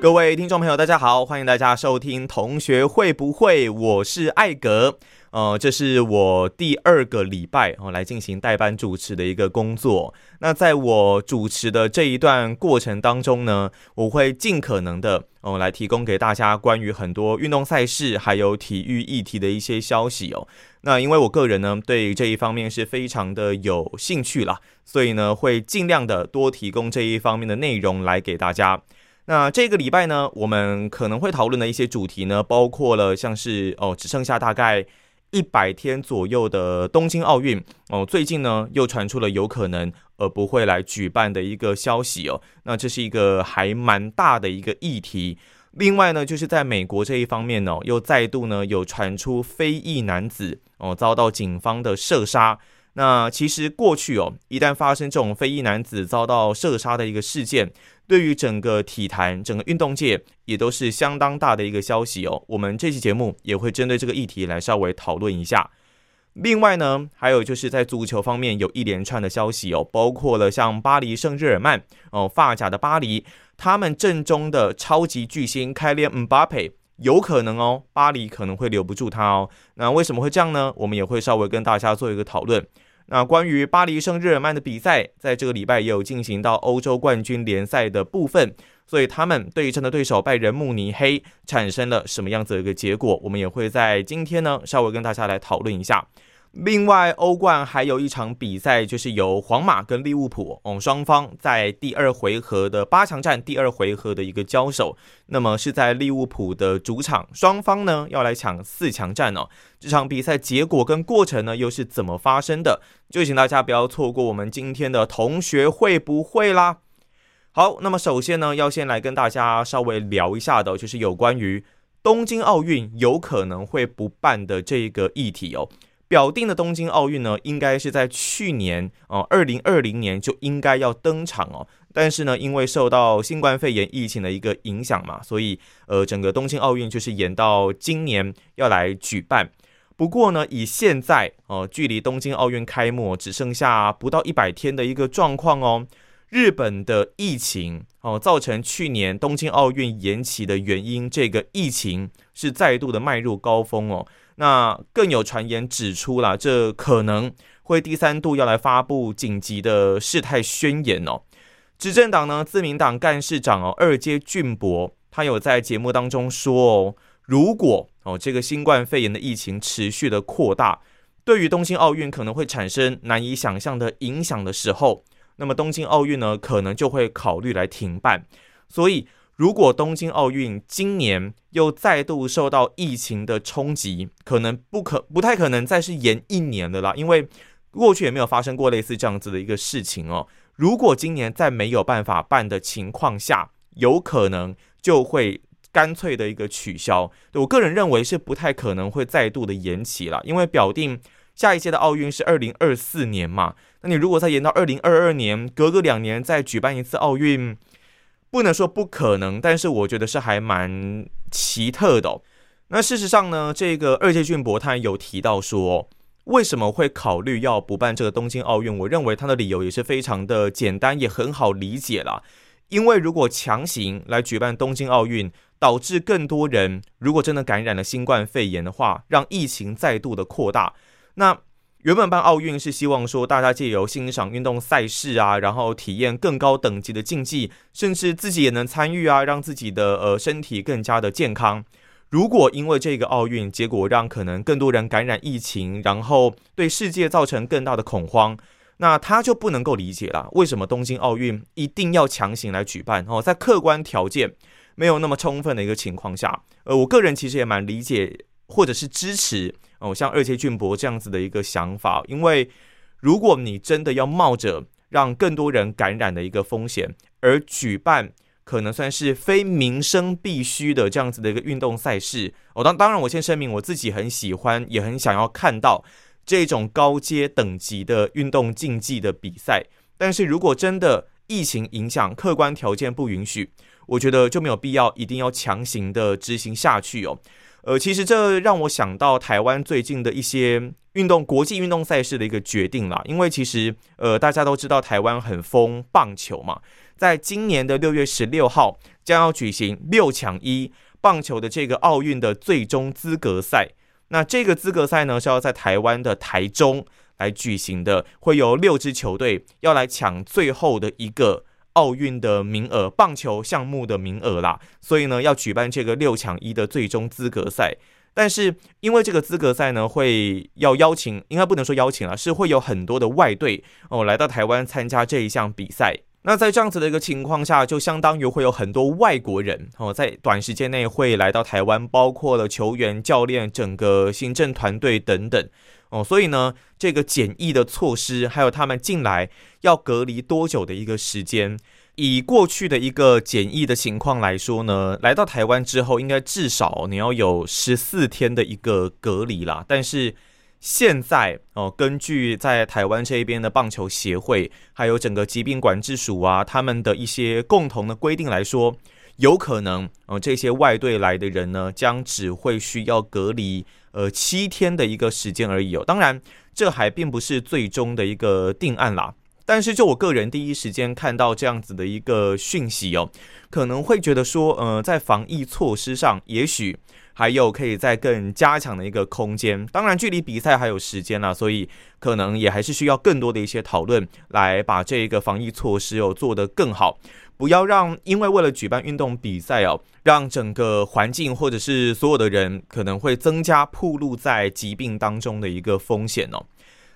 各位听众朋友，大家好，欢迎大家收听《同学会不会》，我是艾格。呃，这是我第二个礼拜哦来进行代班主持的一个工作。那在我主持的这一段过程当中呢，我会尽可能的哦来提供给大家关于很多运动赛事还有体育议题的一些消息哦。那因为我个人呢对这一方面是非常的有兴趣啦，所以呢会尽量的多提供这一方面的内容来给大家。那这个礼拜呢，我们可能会讨论的一些主题呢，包括了像是哦，只剩下大概一百天左右的东京奥运哦，最近呢又传出了有可能而不会来举办的一个消息哦，那这是一个还蛮大的一个议题。另外呢，就是在美国这一方面呢，又再度呢有传出非裔男子哦遭到警方的射杀。那其实过去哦，一旦发生这种非裔男子遭到射杀的一个事件。对于整个体坛、整个运动界也都是相当大的一个消息哦。我们这期节目也会针对这个议题来稍微讨论一下。另外呢，还有就是在足球方面有一连串的消息哦，包括了像巴黎圣日耳曼哦，发甲的巴黎，他们阵中的超级巨星凯利姆巴佩有可能哦，巴黎可能会留不住他哦。那为什么会这样呢？我们也会稍微跟大家做一个讨论。那关于巴黎圣日耳曼的比赛，在这个礼拜也有进行到欧洲冠军联赛的部分，所以他们对阵的对手拜仁慕尼黑产生了什么样子的一个结果，我们也会在今天呢稍微跟大家来讨论一下。另外，欧冠还有一场比赛，就是由皇马跟利物浦哦双方在第二回合的八强战第二回合的一个交手。那么是在利物浦的主场，双方呢要来抢四强战哦。这场比赛结果跟过程呢又是怎么发生的？就请大家不要错过我们今天的同学会不会啦。好，那么首先呢要先来跟大家稍微聊一下的，就是有关于东京奥运有可能会不办的这个议题哦。表定的东京奥运呢，应该是在去年哦，二零二零年就应该要登场哦。但是呢，因为受到新冠肺炎疫情的一个影响嘛，所以呃，整个东京奥运就是延到今年要来举办。不过呢，以现在哦，距离东京奥运开幕只剩下不到一百天的一个状况哦，日本的疫情哦，造成去年东京奥运延期的原因，这个疫情是再度的迈入高峰哦。那更有传言指出了，这可能会第三度要来发布紧急的事态宣言哦。执政党呢，自民党干事长哦二阶俊博，他有在节目当中说哦，如果哦这个新冠肺炎的疫情持续的扩大，对于东京奥运可能会产生难以想象的影响的时候，那么东京奥运呢，可能就会考虑来停办。所以。如果东京奥运今年又再度受到疫情的冲击，可能不可不太可能再是延一年的啦，因为过去也没有发生过类似这样子的一个事情哦。如果今年在没有办法办的情况下，有可能就会干脆的一个取消。我个人认为是不太可能会再度的延期了，因为表定下一届的奥运是二零二四年嘛，那你如果再延到二零二二年，隔个两年再举办一次奥运。不能说不可能，但是我觉得是还蛮奇特的。那事实上呢，这个二阶俊博他有提到说，为什么会考虑要不办这个东京奥运？我认为他的理由也是非常的简单，也很好理解了。因为如果强行来举办东京奥运，导致更多人如果真的感染了新冠肺炎的话，让疫情再度的扩大，那。原本办奥运是希望说大家借由欣赏运动赛事啊，然后体验更高等级的竞技，甚至自己也能参与啊，让自己的呃身体更加的健康。如果因为这个奥运结果让可能更多人感染疫情，然后对世界造成更大的恐慌，那他就不能够理解了，为什么东京奥运一定要强行来举办？哦，在客观条件没有那么充分的一个情况下，呃，我个人其实也蛮理解或者是支持。哦，像二阶俊博这样子的一个想法，因为如果你真的要冒着让更多人感染的一个风险而举办可能算是非民生必须的这样子的一个运动赛事。哦当当然，我先声明我自己很喜欢，也很想要看到这种高阶等级的运动竞技的比赛。但是如果真的疫情影响，客观条件不允许，我觉得就没有必要一定要强行的执行下去哦。呃，其实这让我想到台湾最近的一些运动国际运动赛事的一个决定啦。因为其实呃大家都知道台湾很疯棒球嘛，在今年的六月十六号将要举行六强一棒球的这个奥运的最终资格赛。那这个资格赛呢是要在台湾的台中来举行的，会有六支球队要来抢最后的一个。奥运的名额，棒球项目的名额啦，所以呢，要举办这个六强一的最终资格赛。但是因为这个资格赛呢，会要邀请，应该不能说邀请了，是会有很多的外队哦来到台湾参加这一项比赛。那在这样子的一个情况下，就相当于会有很多外国人哦，在短时间内会来到台湾，包括了球员、教练、整个行政团队等等。哦，所以呢，这个检疫的措施，还有他们进来要隔离多久的一个时间，以过去的一个检疫的情况来说呢，来到台湾之后，应该至少你要有十四天的一个隔离啦。但是现在哦，根据在台湾这一边的棒球协会，还有整个疾病管制署啊，他们的一些共同的规定来说，有可能哦，这些外队来的人呢，将只会需要隔离。呃，七天的一个时间而已哦。当然，这还并不是最终的一个定案啦。但是，就我个人第一时间看到这样子的一个讯息哦，可能会觉得说，呃，在防疫措施上，也许还有可以再更加强的一个空间。当然，距离比赛还有时间啦，所以可能也还是需要更多的一些讨论，来把这个防疫措施哦做得更好。不要让，因为为了举办运动比赛哦，让整个环境或者是所有的人可能会增加暴露在疾病当中的一个风险哦。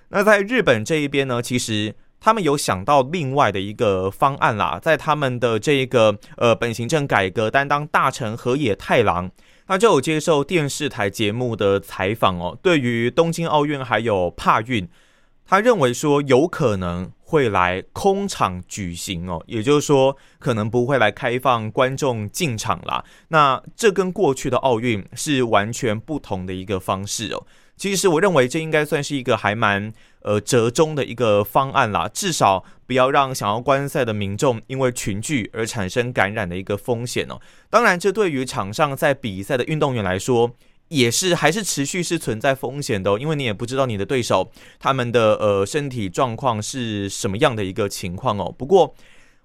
那在日本这一边呢，其实他们有想到另外的一个方案啦，在他们的这个呃本行政改革担当大臣河野太郎，他就有接受电视台节目的采访哦，对于东京奥运还有帕运，他认为说有可能。会来空场举行哦，也就是说，可能不会来开放观众进场啦。那这跟过去的奥运是完全不同的一个方式哦。其实我认为这应该算是一个还蛮呃折中的一个方案啦，至少不要让想要观赛的民众因为群聚而产生感染的一个风险哦。当然，这对于场上在比赛的运动员来说。也是还是持续是存在风险的，因为你也不知道你的对手他们的呃身体状况是什么样的一个情况哦。不过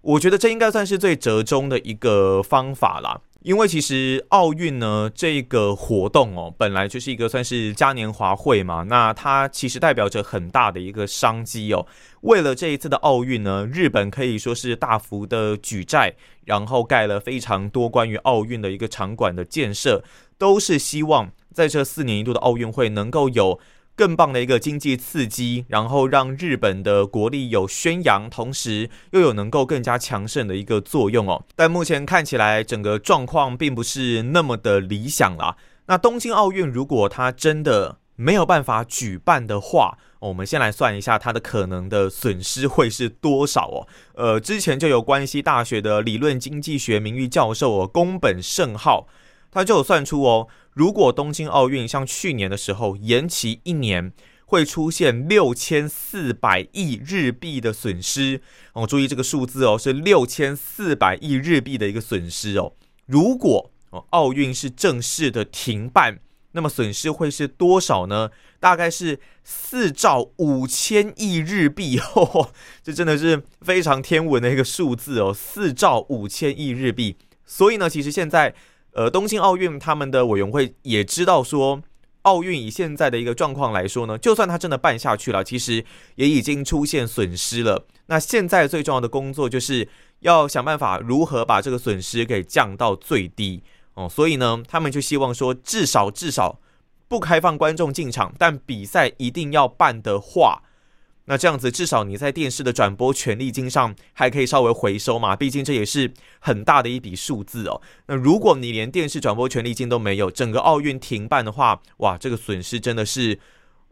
我觉得这应该算是最折中的一个方法啦，因为其实奥运呢这个活动哦本来就是一个算是嘉年华会嘛，那它其实代表着很大的一个商机哦。为了这一次的奥运呢，日本可以说是大幅的举债，然后盖了非常多关于奥运的一个场馆的建设，都是希望。在这四年一度的奥运会，能够有更棒的一个经济刺激，然后让日本的国力有宣扬，同时又有能够更加强盛的一个作用哦。但目前看起来，整个状况并不是那么的理想啦。那东京奥运如果它真的没有办法举办的话，我们先来算一下它的可能的损失会是多少哦。呃，之前就有关西大学的理论经济学名誉教授哦，宫本胜浩，他就有算出哦。如果东京奥运像去年的时候延期一年，会出现六千四百亿日币的损失哦。注意这个数字哦，是六千四百亿日币的一个损失哦。如果哦奥运是正式的停办，那么损失会是多少呢？大概是四兆五千亿日币哦，这真的是非常天文的一个数字哦，四兆五千亿日币。所以呢，其实现在。呃，东京奥运他们的委员会也知道说，奥运以现在的一个状况来说呢，就算他真的办下去了，其实也已经出现损失了。那现在最重要的工作就是要想办法如何把这个损失给降到最低哦。所以呢，他们就希望说，至少至少不开放观众进场，但比赛一定要办的话。那这样子，至少你在电视的转播权利金上还可以稍微回收嘛？毕竟这也是很大的一笔数字哦。那如果你连电视转播权利金都没有，整个奥运停办的话，哇，这个损失真的是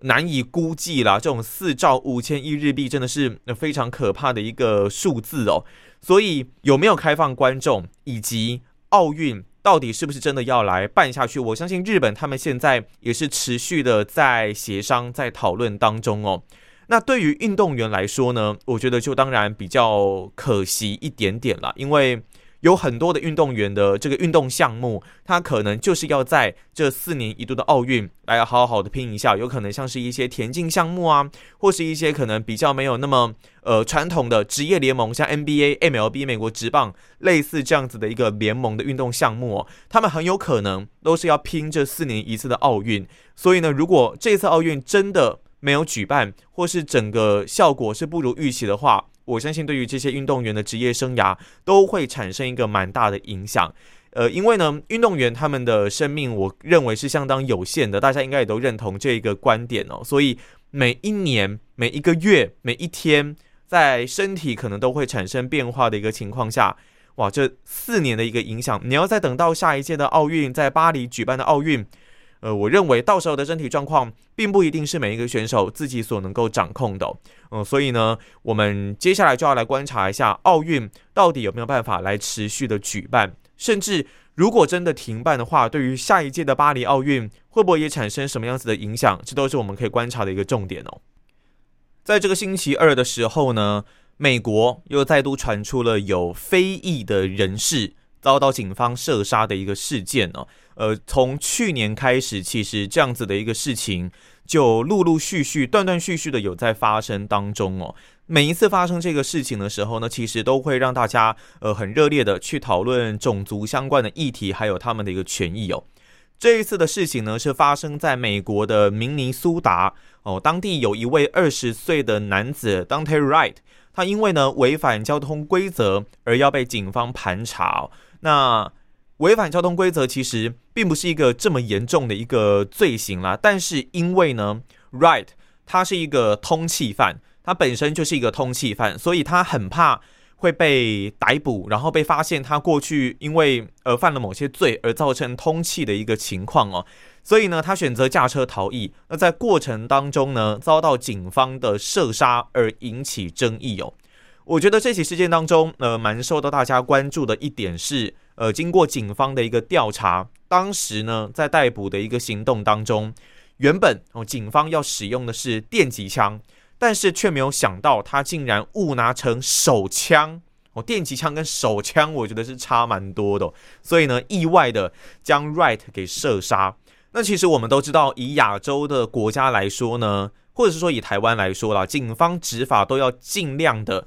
难以估计啦。这种四兆五千亿日币真的是非常可怕的一个数字哦。所以有没有开放观众，以及奥运到底是不是真的要来办下去？我相信日本他们现在也是持续的在协商、在讨论当中哦。那对于运动员来说呢，我觉得就当然比较可惜一点点了，因为。有很多的运动员的这个运动项目，他可能就是要在这四年一度的奥运来好好的拼一下。有可能像是一些田径项目啊，或是一些可能比较没有那么呃传统的职业联盟，像 NBA、MLB、美国职棒类似这样子的一个联盟的运动项目，哦，他们很有可能都是要拼这四年一次的奥运。所以呢，如果这次奥运真的没有举办，或是整个效果是不如预期的话，我相信对于这些运动员的职业生涯都会产生一个蛮大的影响，呃，因为呢，运动员他们的生命，我认为是相当有限的，大家应该也都认同这一个观点哦。所以每一年、每一个月、每一天，在身体可能都会产生变化的一个情况下，哇，这四年的一个影响，你要再等到下一届的奥运，在巴黎举办的奥运。呃，我认为到时候的身体状况并不一定是每一个选手自己所能够掌控的，嗯，所以呢，我们接下来就要来观察一下奥运到底有没有办法来持续的举办，甚至如果真的停办的话，对于下一届的巴黎奥运会不会也产生什么样子的影响，这都是我们可以观察的一个重点哦。在这个星期二的时候呢，美国又再度传出了有非裔的人士遭到警方射杀的一个事件哦。呃，从去年开始，其实这样子的一个事情就陆陆续续、断断续续的有在发生当中哦。每一次发生这个事情的时候呢，其实都会让大家呃很热烈的去讨论种族相关的议题，还有他们的一个权益哦。这一次的事情呢，是发生在美国的明尼苏达哦，当地有一位二十岁的男子 Dante Wright，他因为呢违反交通规则而要被警方盘查。那违反交通规则其实并不是一个这么严重的一个罪行啦，但是因为呢，Right，他是一个通缉犯，他本身就是一个通缉犯，所以他很怕会被逮捕，然后被发现他过去因为呃犯了某些罪而造成通缉的一个情况哦，所以呢，他选择驾车逃逸。那在过程当中呢，遭到警方的射杀而引起争议哦。我觉得这起事件当中，呃，蛮受到大家关注的一点是。呃，经过警方的一个调查，当时呢，在逮捕的一个行动当中，原本哦，警方要使用的是电击枪，但是却没有想到他竟然误拿成手枪哦，电击枪跟手枪，我觉得是差蛮多的，所以呢，意外的将 Right 给射杀。那其实我们都知道，以亚洲的国家来说呢，或者是说以台湾来说啦，警方执法都要尽量的。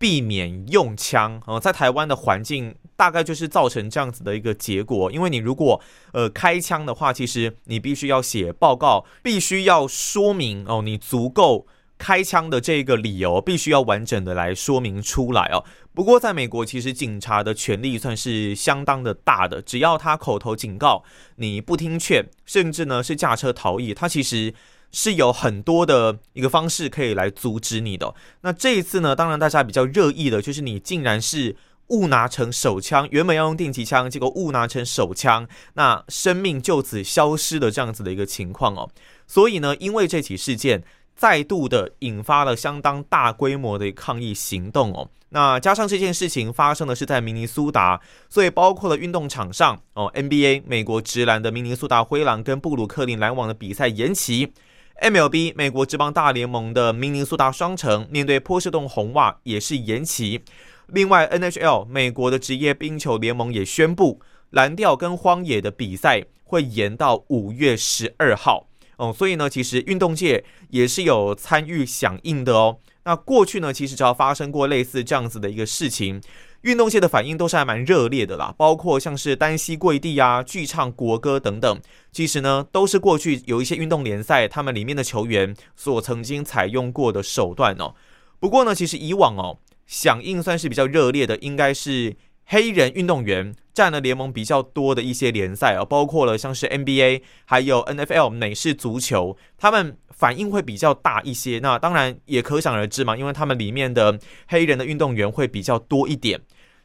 避免用枪哦，在台湾的环境大概就是造成这样子的一个结果。因为你如果呃开枪的话，其实你必须要写报告，必须要说明哦，你足够开枪的这个理由，必须要完整的来说明出来哦。不过在美国，其实警察的权力算是相当的大的，只要他口头警告你不听劝，甚至呢是驾车逃逸，他其实。是有很多的一个方式可以来阻止你的。那这一次呢，当然大家比较热议的就是你竟然是误拿成手枪，原本要用电击枪，结果误拿成手枪，那生命就此消失的这样子的一个情况哦。所以呢，因为这起事件再度的引发了相当大规模的抗议行动哦。那加上这件事情发生的是在明尼苏达，所以包括了运动场上哦，NBA 美国直男的明尼苏达灰狼跟布鲁克林篮网的比赛延期。MLB 美国职棒大联盟的明尼苏达双城面对波士顿红袜也是延期。另外，NHL 美国的职业冰球联盟也宣布蓝调跟荒野的比赛会延到五月十二号。哦，所以呢，其实运动界也是有参与响应的哦。那过去呢，其实只要发生过类似这样子的一个事情。运动界的反应都是还蛮热烈的啦，包括像是单膝跪地啊、剧唱国歌等等，其实呢都是过去有一些运动联赛他们里面的球员所曾经采用过的手段哦。不过呢，其实以往哦响应算是比较热烈的，应该是。黑人运动员占了联盟比较多的一些联赛啊，包括了像是 NBA 还有 NFL 美式足球，他们反应会比较大一些。那当然也可想而知嘛，因为他们里面的黑人的运动员会比较多一点。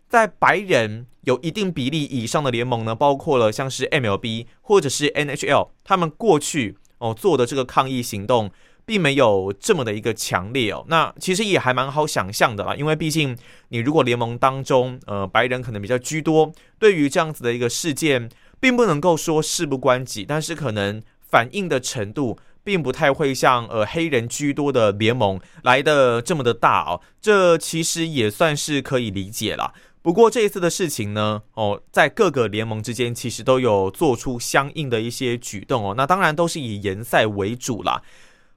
在白人有一定比例以上的联盟呢，包括了像是 MLB 或者是 NHL，他们过去哦做的这个抗议行动。并没有这么的一个强烈哦。那其实也还蛮好想象的啦，因为毕竟你如果联盟当中，呃，白人可能比较居多，对于这样子的一个事件，并不能够说事不关己，但是可能反应的程度。并不太会像呃黑人居多的联盟来的这么的大哦，这其实也算是可以理解了。不过这一次的事情呢，哦，在各个联盟之间其实都有做出相应的一些举动哦，那当然都是以联赛为主啦。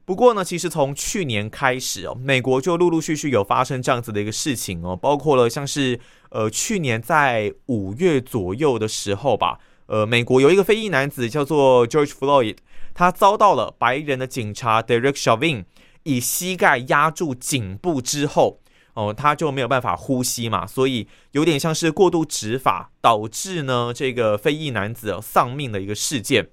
不过呢，其实从去年开始哦，美国就陆陆续续有发生这样子的一个事情哦，包括了像是呃去年在五月左右的时候吧，呃，美国有一个非裔男子叫做 George Floyd。他遭到了白人的警察 Derek Chauvin 以膝盖压住颈部之后，哦，他就没有办法呼吸嘛，所以有点像是过度执法，导致呢这个非裔男子丧命的一个事件。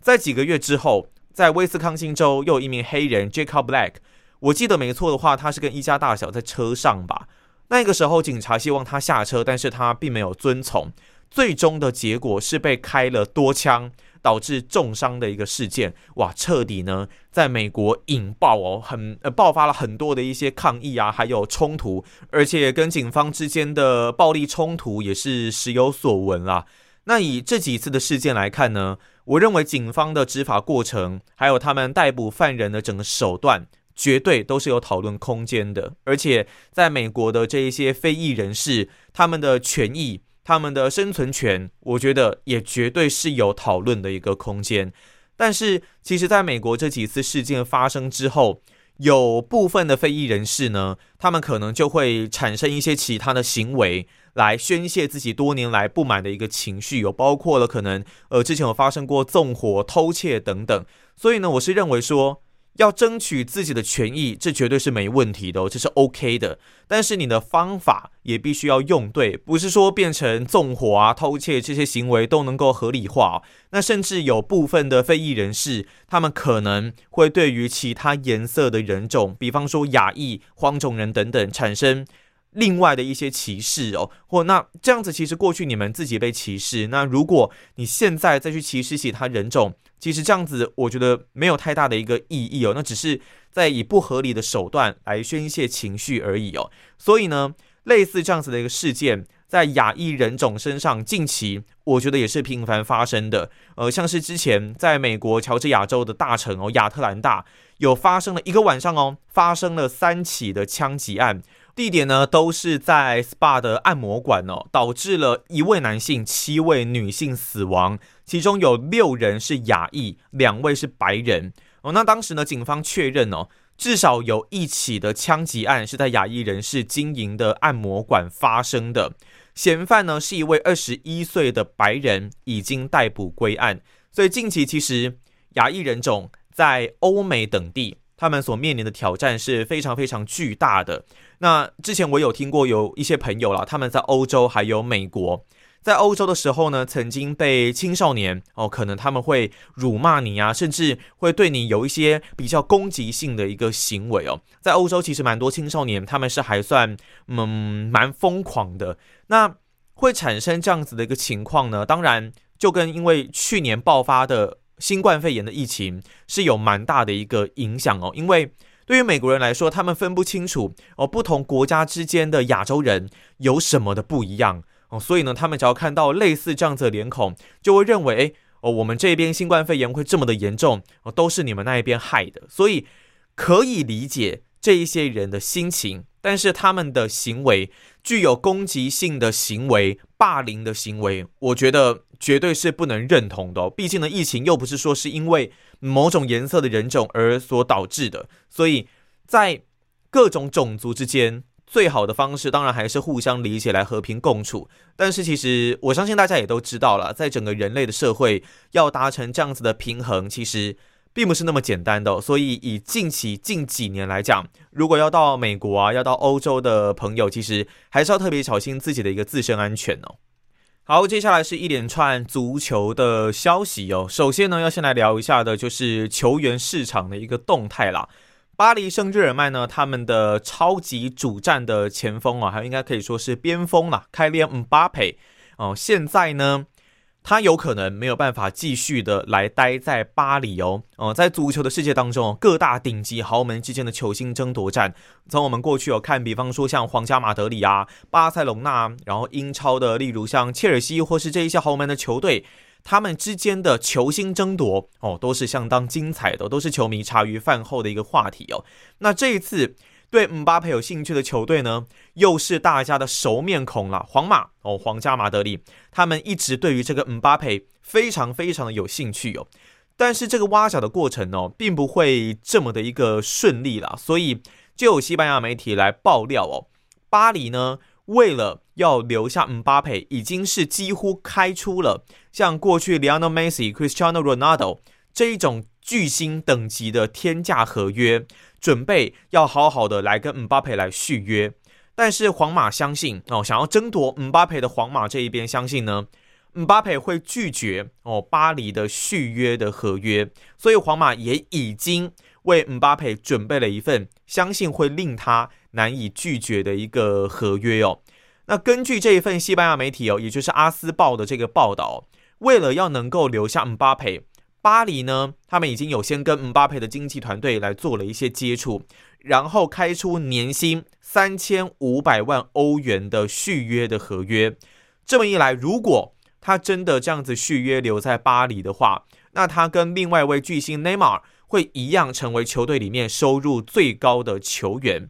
在几个月之后，在威斯康星州又有一名黑人 Jacob Black，我记得没错的话，他是跟一家大小在车上吧。那个时候警察希望他下车，但是他并没有遵从，最终的结果是被开了多枪。导致重伤的一个事件，哇，彻底呢，在美国引爆哦，很呃爆发了很多的一些抗议啊，还有冲突，而且跟警方之间的暴力冲突也是时有所闻啦。那以这几次的事件来看呢，我认为警方的执法过程，还有他们逮捕犯人的整个手段，绝对都是有讨论空间的。而且在美国的这一些非裔人士，他们的权益。他们的生存权，我觉得也绝对是有讨论的一个空间。但是，其实，在美国这几次事件发生之后，有部分的非裔人士呢，他们可能就会产生一些其他的行为，来宣泄自己多年来不满的一个情绪，有包括了可能，呃，之前有发生过纵火、偷窃等等。所以呢，我是认为说。要争取自己的权益，这绝对是没问题的，这是 OK 的。但是你的方法也必须要用对，不是说变成纵火啊、偷窃这些行为都能够合理化。那甚至有部分的非裔人士，他们可能会对于其他颜色的人种，比方说亚裔、黄种人等等，产生。另外的一些歧视哦，或那这样子，其实过去你们自己被歧视，那如果你现在再去歧视其他人种，其实这样子我觉得没有太大的一个意义哦，那只是在以不合理的手段来宣泄情绪而已哦。所以呢，类似这样子的一个事件，在亚裔人种身上，近期我觉得也是频繁发生的。呃，像是之前在美国乔治亚州的大城哦，亚特兰大有发生了一个晚上哦，发生了三起的枪击案。地点呢都是在 SPA 的按摩馆哦，导致了一位男性、七位女性死亡，其中有六人是亚裔，两位是白人哦。那当时呢，警方确认哦，至少有一起的枪击案是在亚裔人士经营的按摩馆发生的，嫌犯呢是一位二十一岁的白人，已经逮捕归案。所以近期其实亚裔人种在欧美等地。他们所面临的挑战是非常非常巨大的。那之前我有听过有一些朋友啦，他们在欧洲还有美国，在欧洲的时候呢，曾经被青少年哦，可能他们会辱骂你啊，甚至会对你有一些比较攻击性的一个行为哦。在欧洲其实蛮多青少年他们是还算嗯蛮疯狂的。那会产生这样子的一个情况呢？当然就跟因为去年爆发的。新冠肺炎的疫情是有蛮大的一个影响哦，因为对于美国人来说，他们分不清楚哦不同国家之间的亚洲人有什么的不一样哦，所以呢，他们只要看到类似这样子的脸孔，就会认为哎哦，我们这边新冠肺炎会这么的严重哦，都是你们那一边害的，所以可以理解这一些人的心情，但是他们的行为具有攻击性的行为、霸凌的行为，我觉得。绝对是不能认同的哦，毕竟呢，疫情又不是说是因为某种颜色的人种而所导致的，所以在各种种族之间，最好的方式当然还是互相理解来和平共处。但是其实我相信大家也都知道了，在整个人类的社会要达成这样子的平衡，其实并不是那么简单的。所以以近期近几年来讲，如果要到美国啊，要到欧洲的朋友，其实还是要特别小心自己的一个自身安全哦。好，接下来是一连串足球的消息哦。首先呢，要先来聊一下的就是球员市场的一个动态啦。巴黎圣日耳曼呢，他们的超级主战的前锋啊，还应该可以说是边锋啦，开列姆巴佩哦，现在呢。他有可能没有办法继续的来待在巴黎哦。哦，在足球的世界当中，各大顶级豪门之间的球星争夺战，从我们过去有看，比方说像皇家马德里啊、巴塞隆纳，然后英超的，例如像切尔西或是这一些豪门的球队。他们之间的球星争夺哦，都是相当精彩的，都是球迷茶余饭后的一个话题哦。那这一次对姆巴佩有兴趣的球队呢，又是大家的熟面孔了，皇马哦，皇家马德里，他们一直对于这个姆巴佩非常非常的有兴趣哦。但是这个挖角的过程哦，并不会这么的一个顺利啦，所以就有西班牙媒体来爆料哦，巴黎呢。为了要留下姆巴佩，已经是几乎开出了像过去 Lionel Messi、Cristiano Ronaldo 这一种巨星等级的天价合约，准备要好好的来跟姆巴佩来续约。但是皇马相信哦，想要争夺姆巴佩的皇马这一边相信呢，姆巴佩会拒绝哦巴黎的续约的合约，所以皇马也已经为姆巴佩准备了一份相信会令他。难以拒绝的一个合约哦。那根据这一份西班牙媒体哦，也就是阿斯报的这个报道，为了要能够留下姆巴佩，巴黎呢，他们已经有先跟姆巴佩的经纪团队来做了一些接触，然后开出年薪三千五百万欧元的续约的合约。这么一来，如果他真的这样子续约留在巴黎的话，那他跟另外一位巨星内马尔会一样成为球队里面收入最高的球员。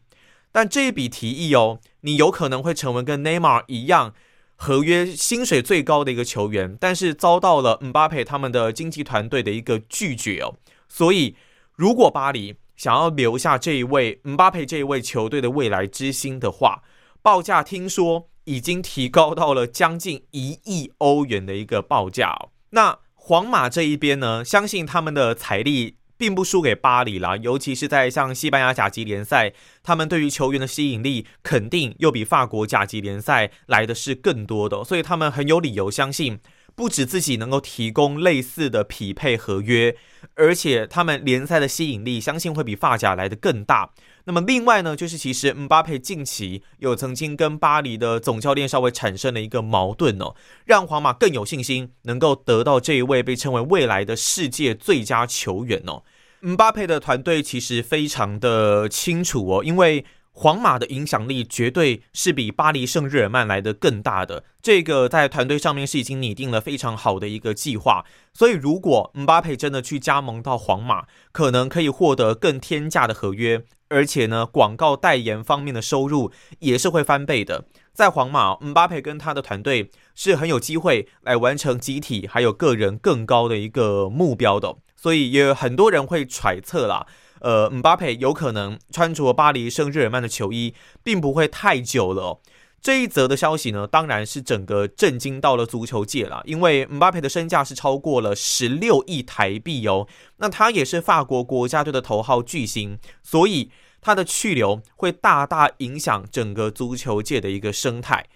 但这一笔提议哦，你有可能会成为跟内马尔一样合约薪水最高的一个球员，但是遭到了姆巴佩他们的经纪团队的一个拒绝哦。所以，如果巴黎想要留下这一位姆巴佩这一位球队的未来之星的话，报价听说已经提高到了将近一亿欧元的一个报价哦。那皇马这一边呢，相信他们的财力。并不输给巴黎啦，尤其是在像西班牙甲级联赛，他们对于球员的吸引力肯定又比法国甲级联赛来的是更多的，所以他们很有理由相信，不止自己能够提供类似的匹配合约，而且他们联赛的吸引力相信会比法甲来的更大。那么另外呢，就是其实姆巴佩近期有曾经跟巴黎的总教练稍微产生了一个矛盾哦，让皇马更有信心能够得到这一位被称为未来的世界最佳球员哦。姆巴佩的团队其实非常的清楚哦，因为皇马的影响力绝对是比巴黎圣日耳曼来的更大的，这个在团队上面是已经拟定了非常好的一个计划。所以如果姆巴佩真的去加盟到皇马，可能可以获得更天价的合约。而且呢，广告代言方面的收入也是会翻倍的。在皇马，姆巴佩跟他的团队是很有机会来完成集体还有个人更高的一个目标的。所以也有很多人会揣测啦，呃，姆巴佩有可能穿着巴黎圣日耳曼的球衣，并不会太久了。这一则的消息呢，当然是整个震惊到了足球界了，因为姆巴佩的身价是超过了十六亿台币哦。那他也是法国国家队的头号巨星，所以他的去留会大大影响整个足球界的一个生态。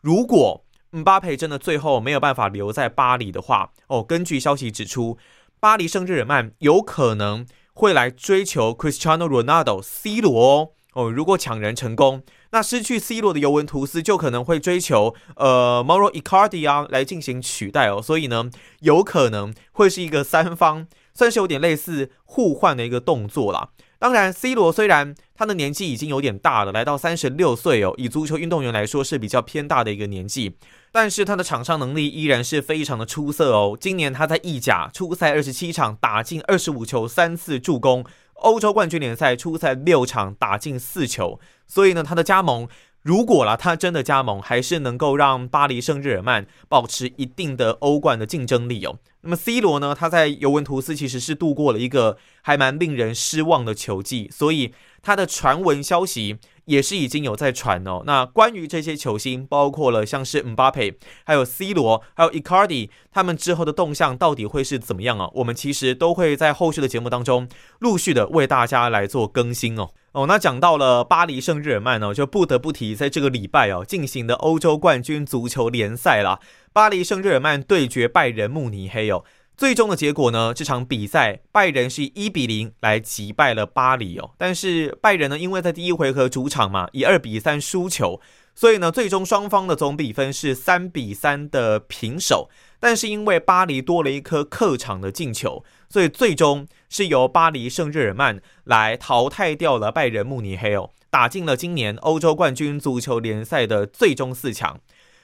如果姆巴佩真的最后没有办法留在巴黎的话，哦，根据消息指出，巴黎圣日耳曼有可能会来追求 Cristiano Ronaldo C 罗哦。哦，如果抢人成功。那失去 C 罗的尤文图斯就可能会追求呃 Mauro Icardi 啊来进行取代哦，所以呢，有可能会是一个三方算是有点类似互换的一个动作啦。当然，C 罗虽然他的年纪已经有点大了，来到三十六岁哦，以足球运动员来说是比较偏大的一个年纪，但是他的场上能力依然是非常的出色哦。今年他在意甲初赛二十七场打进二十五球，三次助攻。欧洲冠军联赛初赛六场打进四球，所以呢，他的加盟如果啦，他真的加盟，还是能够让巴黎圣日耳曼保持一定的欧冠的竞争力哦。那么 C 罗呢，他在尤文图斯其实是度过了一个还蛮令人失望的球季，所以他的传闻消息。也是已经有在传哦。那关于这些球星，包括了像是姆巴佩、还有 C 罗、还有 Icardi，他们之后的动向到底会是怎么样啊？我们其实都会在后续的节目当中陆续的为大家来做更新哦。哦，那讲到了巴黎圣日耳曼呢，就不得不提在这个礼拜哦进行的欧洲冠军足球联赛啦。巴黎圣日耳曼对决拜仁慕尼黑哦。最终的结果呢，这场比赛拜仁是一比零来击败了巴黎哦。但是拜仁呢，因为在第一回合主场嘛，以二比三输球，所以呢，最终双方的总比分是三比三的平手。但是因为巴黎多了一颗客场的进球，所以最终是由巴黎圣日耳曼来淘汰掉了拜仁慕尼黑哦，打进了今年欧洲冠军足球联赛的最终四强。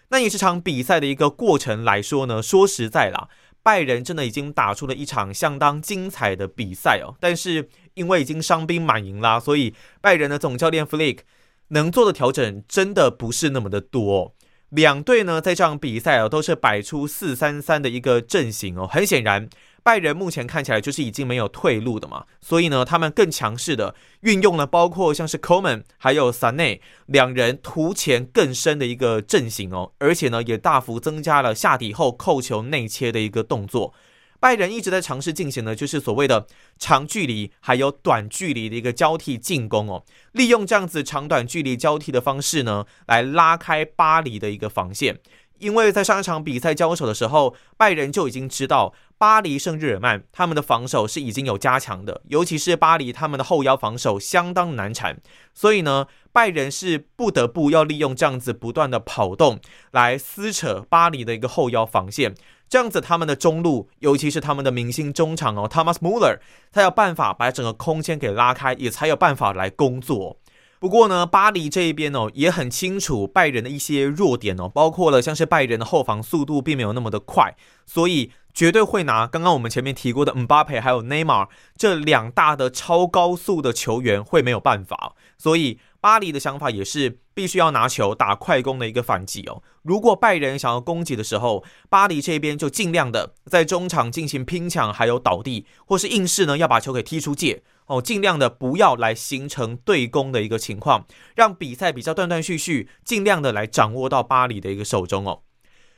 那以这场比赛的一个过程来说呢，说实在啦。拜仁真的已经打出了一场相当精彩的比赛哦，但是因为已经伤兵满营啦，所以拜仁的总教练弗里克能做的调整真的不是那么的多。两队呢在这场比赛哦都是摆出四三三的一个阵型哦，很显然。拜仁目前看起来就是已经没有退路的嘛，所以呢，他们更强势的运用了包括像是 Coman 还有萨内两人图前更深的一个阵型哦，而且呢，也大幅增加了下底后扣球内切的一个动作。拜仁一直在尝试进行的就是所谓的长距离还有短距离的一个交替进攻哦，利用这样子长短距离交替的方式呢，来拉开巴黎的一个防线。因为在上一场比赛交手的时候，拜仁就已经知道巴黎圣日耳曼他们的防守是已经有加强的，尤其是巴黎他们的后腰防守相当难缠，所以呢，拜仁是不得不要利用这样子不断的跑动来撕扯巴黎的一个后腰防线，这样子他们的中路，尤其是他们的明星中场哦，Thomas Muller，他有办法把整个空间给拉开，也才有办法来工作。不过呢，巴黎这一边哦也很清楚拜仁的一些弱点哦，包括了像是拜仁的后防速度并没有那么的快，所以绝对会拿刚刚我们前面提过的姆巴佩还有内马尔这两大的超高速的球员会没有办法，所以巴黎的想法也是必须要拿球打快攻的一个反击哦。如果拜仁想要攻击的时候，巴黎这边就尽量的在中场进行拼抢，还有倒地或是硬式呢要把球给踢出界。哦，尽量的不要来形成对攻的一个情况，让比赛比较断断续续，尽量的来掌握到巴黎的一个手中哦。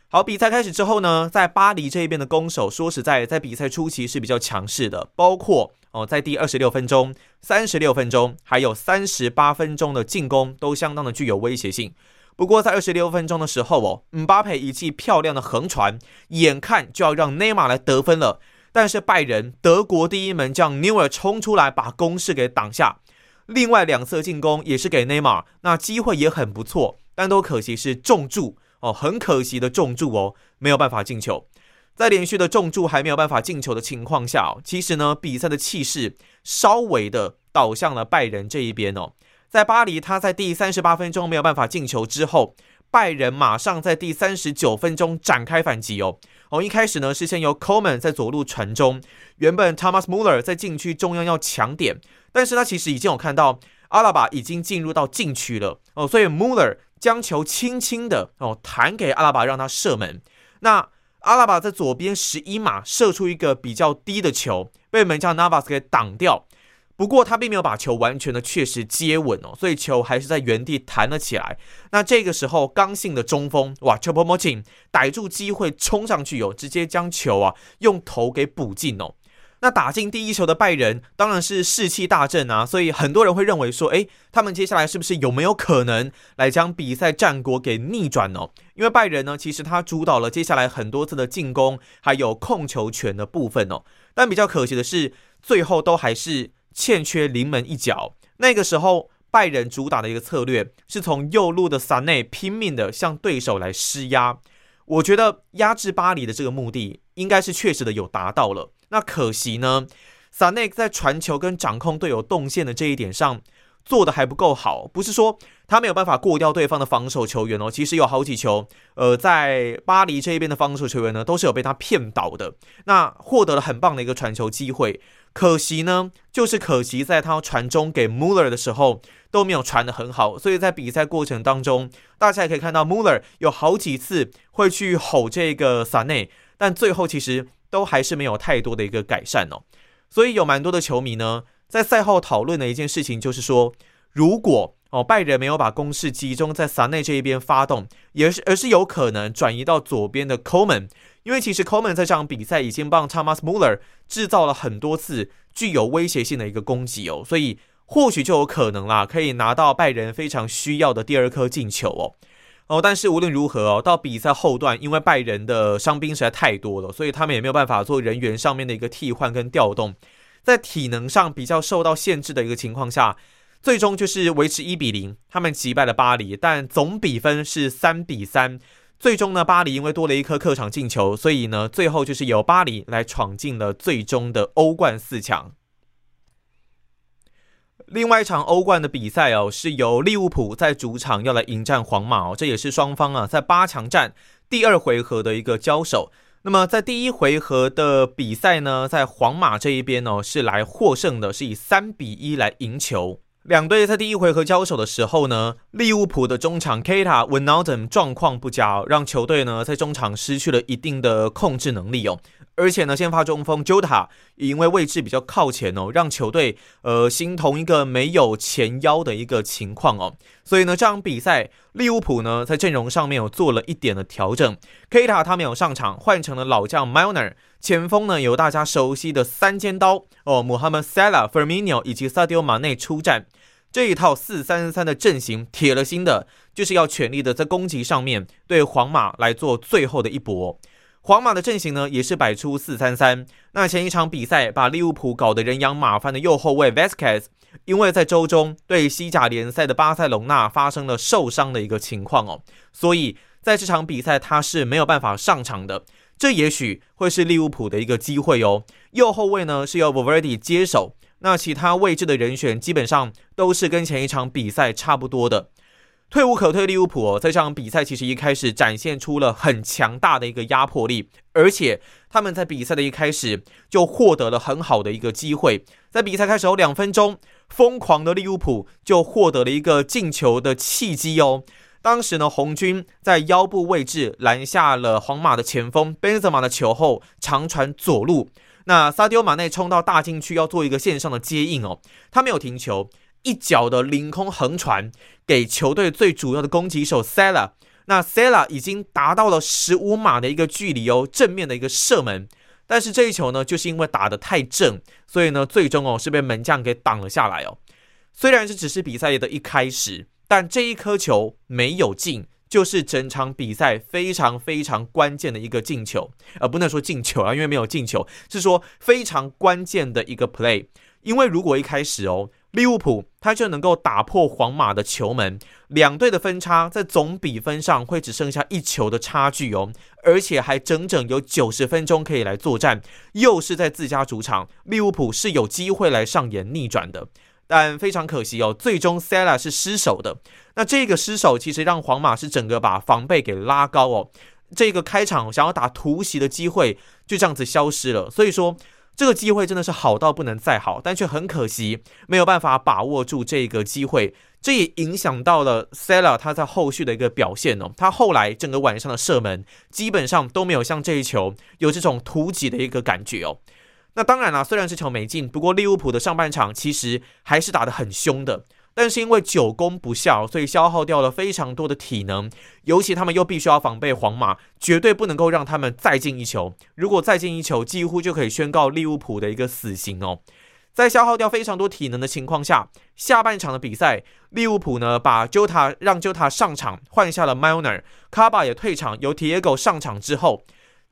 好，比赛开始之后呢，在巴黎这一边的攻守，说实在，在比赛初期是比较强势的，包括哦，在第二十六分钟、三十六分钟，还有三十八分钟的进攻都相当的具有威胁性。不过在二十六分钟的时候哦，姆巴佩一记漂亮的横传，眼看就要让内马尔来得分了。但是拜仁德国第一门将纽尔冲出来把攻势给挡下，另外两侧进攻也是给内马尔，那机会也很不错，但都可惜是重注哦，很可惜的重注哦，没有办法进球。在连续的重注还没有办法进球的情况下，其实呢比赛的气势稍微的倒向了拜仁这一边哦。在巴黎他在第三十八分钟没有办法进球之后，拜仁马上在第三十九分钟展开反击哦。哦，一开始呢是先由 Coleman 在左路传中，原本 Thomas Muller 在禁区中央要抢点，但是他其实已经有看到阿拉巴已经进入到禁区了哦，所以 Muller 将球轻轻的哦弹给阿拉巴，让他射门。那阿拉巴在左边十一码射出一个比较低的球，被门将 Navas 给挡掉。不过他并没有把球完全的确实接稳哦，所以球还是在原地弹了起来。那这个时候，刚性的中锋哇 c h o p o m o t i n 逮住机会冲上去哦，直接将球啊用头给补进哦。那打进第一球的拜仁当然是士气大振啊，所以很多人会认为说，诶，他们接下来是不是有没有可能来将比赛战果给逆转呢？因为拜仁呢，其实他主导了接下来很多次的进攻，还有控球权的部分哦。但比较可惜的是，最后都还是。欠缺临门一脚。那个时候，拜仁主打的一个策略是从右路的萨内拼命的向对手来施压。我觉得压制巴黎的这个目的应该是确实的有达到了。那可惜呢，萨内在传球跟掌控队友动线的这一点上做的还不够好。不是说他没有办法过掉对方的防守球员哦，其实有好几球，呃，在巴黎这一边的防守球员呢，都是有被他骗倒的。那获得了很棒的一个传球机会。可惜呢，就是可惜在他传中给 Muler 的时候都没有传得很好，所以在比赛过程当中，大家也可以看到 Muler 有好几次会去吼这个萨内，但最后其实都还是没有太多的一个改善哦。所以有蛮多的球迷呢，在赛后讨论的一件事情就是说，如果哦拜仁没有把攻势集中在萨内这一边发动，也是而是有可能转移到左边的 Coleman。因为其实 Coleman 在这场比赛已经帮 Thomas Muller 制造了很多次具有威胁性的一个攻击哦，所以或许就有可能啦，可以拿到拜仁非常需要的第二颗进球哦。哦，但是无论如何哦，到比赛后段，因为拜仁的伤兵实在太多了，所以他们也没有办法做人员上面的一个替换跟调动，在体能上比较受到限制的一个情况下，最终就是维持一比零，他们击败了巴黎，但总比分是三比三。最终呢，巴黎因为多了一颗客场进球，所以呢，最后就是由巴黎来闯进了最终的欧冠四强。另外一场欧冠的比赛哦，是由利物浦在主场要来迎战皇马哦，这也是双方啊在八强战第二回合的一个交手。那么在第一回合的比赛呢，在皇马这一边呢是来获胜的，是以三比一来赢球。两队在第一回合交手的时候呢，利物浦的中场 Kata Wijnaldum 状况不佳，让球队呢在中场失去了一定的控制能力哦。而且呢，先发中锋 Jota 因为位置比较靠前哦，让球队呃形同一个没有前腰的一个情况哦。所以呢，这场比赛利物浦呢在阵容上面有做了一点的调整，Kata 他没有上场，换成了老将 Milner，前锋呢由大家熟悉的三尖刀哦，Mohamed Salah、Firmino 以及 Sadio Mane 出战。这一套四三三的阵型，铁了心的就是要全力的在攻击上面对皇马来做最后的一搏。皇马的阵型呢，也是摆出四三三。那前一场比赛把利物浦搞得人仰马翻的右后卫 Vasquez，因为在周中对西甲联赛的巴塞隆纳发生了受伤的一个情况哦，所以在这场比赛他是没有办法上场的。这也许会是利物浦的一个机会哦。右后卫呢是由 Valverde 接手，那其他位置的人选基本上都是跟前一场比赛差不多的。退无可退，利物浦，在这场比赛其实一开始展现出了很强大的一个压迫力，而且他们在比赛的一开始就获得了很好的一个机会。在比赛开始后两分钟，疯狂的利物浦就获得了一个进球的契机哦。当时呢，红军在腰部位置拦下了皇马的前锋贝泽马的球后，长传左路，那萨迪欧马内冲到大禁区要做一个线上的接应哦，他没有停球。一脚的凌空横传给球队最主要的攻击手 Sela，那 Sela 已经达到了十五码的一个距离哦，正面的一个射门，但是这一球呢，就是因为打得太正，所以呢，最终哦是被门将给挡了下来哦。虽然是只是比赛的一开始，但这一颗球没有进，就是整场比赛非常非常关键的一个进球，而不能说进球啊，因为没有进球，是说非常关键的一个 play，因为如果一开始哦。利物浦他就能够打破皇马的球门，两队的分差在总比分上会只剩下一球的差距哦，而且还整整有九十分钟可以来作战，又是在自家主场，利物浦是有机会来上演逆转的，但非常可惜哦，最终 Sala 是失手的。那这个失手其实让皇马是整个把防备给拉高哦，这个开场想要打突袭的机会就这样子消失了，所以说。这个机会真的是好到不能再好，但却很可惜没有办法把握住这个机会，这也影响到了 Sela 他在后续的一个表现哦。他后来整个晚上的射门基本上都没有像这一球有这种突击的一个感觉哦。那当然了，虽然这球没进，不过利物浦的上半场其实还是打得很凶的。但是因为久攻不效，所以消耗掉了非常多的体能，尤其他们又必须要防备皇马，绝对不能够让他们再进一球。如果再进一球，几乎就可以宣告利物浦的一个死刑哦。在消耗掉非常多体能的情况下，下半场的比赛，利物浦呢把 Jota 让 Jota 上场，换下了 Milner，卡巴也退场，由 Tiago 上场之后，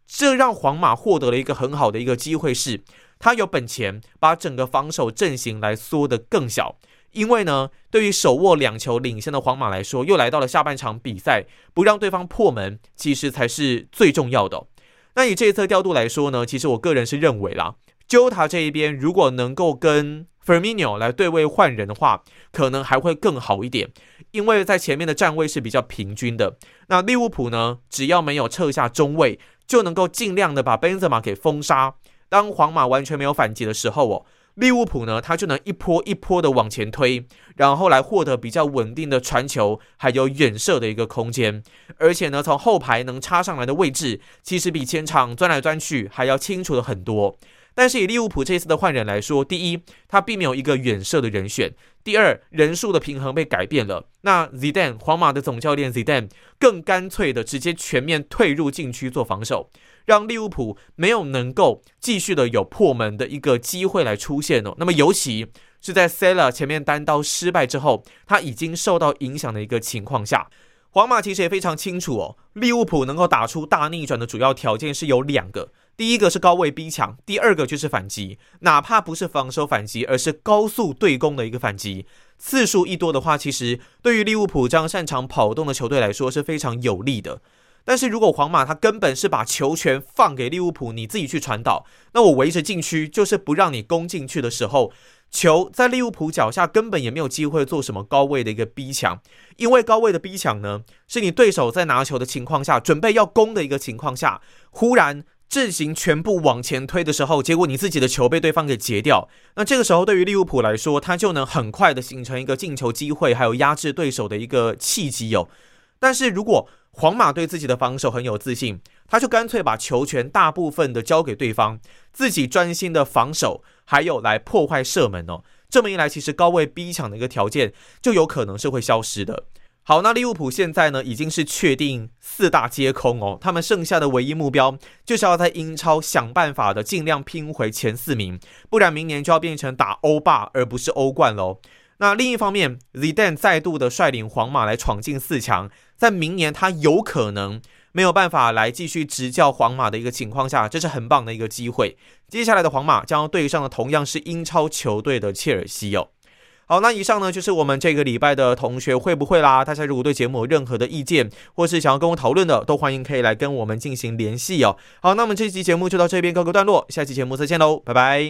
这让皇马获得了一个很好的一个机会，是他有本钱把整个防守阵型来缩得更小。因为呢，对于手握两球领先的皇马来说，又来到了下半场比赛，不让对方破门，其实才是最重要的。那以这一侧调度来说呢，其实我个人是认为啦，Jota 这一边如果能够跟 f e r m i n o 来对位换人的话，可能还会更好一点。因为在前面的站位是比较平均的。那利物浦呢，只要没有撤下中卫，就能够尽量的把 Benzema 给封杀。当皇马完全没有反击的时候哦。利物浦呢，他就能一波一波的往前推，然后来获得比较稳定的传球，还有远射的一个空间。而且呢，从后排能插上来的位置，其实比前场钻来钻去还要清楚的很多。但是以利物浦这次的换人来说，第一，他并没有一个远射的人选；第二，人数的平衡被改变了。那 Zidane 皇马的总教练 Zidane 更干脆的直接全面退入禁区做防守。让利物浦没有能够继续的有破门的一个机会来出现哦。那么尤其是在 Sala 前面单刀失败之后，他已经受到影响的一个情况下，皇马其实也非常清楚哦，利物浦能够打出大逆转的主要条件是有两个，第一个是高位逼抢，第二个就是反击，哪怕不是防守反击，而是高速对攻的一个反击，次数一多的话，其实对于利物浦这样擅长跑动的球队来说是非常有利的。但是如果皇马他根本是把球权放给利物浦，你自己去传导，那我围着禁区就是不让你攻进去的时候。球在利物浦脚下根本也没有机会做什么高位的一个逼抢，因为高位的逼抢呢，是你对手在拿球的情况下，准备要攻的一个情况下，忽然阵型全部往前推的时候，结果你自己的球被对方给截掉，那这个时候对于利物浦来说，他就能很快的形成一个进球机会，还有压制对手的一个契机哦。但是如果皇马对自己的防守很有自信，他就干脆把球权大部分的交给对方，自己专心的防守。还有来破坏射门哦，这么一来，其实高位逼抢的一个条件就有可能是会消失的。好，那利物浦现在呢已经是确定四大皆空哦，他们剩下的唯一目标就是要在英超想办法的尽量拼回前四名，不然明年就要变成打欧霸而不是欧冠喽。那另一方面，Zidane 再度的率领皇马来闯进四强，在明年他有可能。没有办法来继续执教皇马的一个情况下，这是很棒的一个机会。接下来的皇马将要对上的同样是英超球队的切尔西哦。好，那以上呢就是我们这个礼拜的同学会不会啦？大家如果对节目有任何的意见，或是想要跟我讨论的，都欢迎可以来跟我们进行联系哦。好，那我们这期节目就到这边告个段落，下期节目再见喽，拜拜。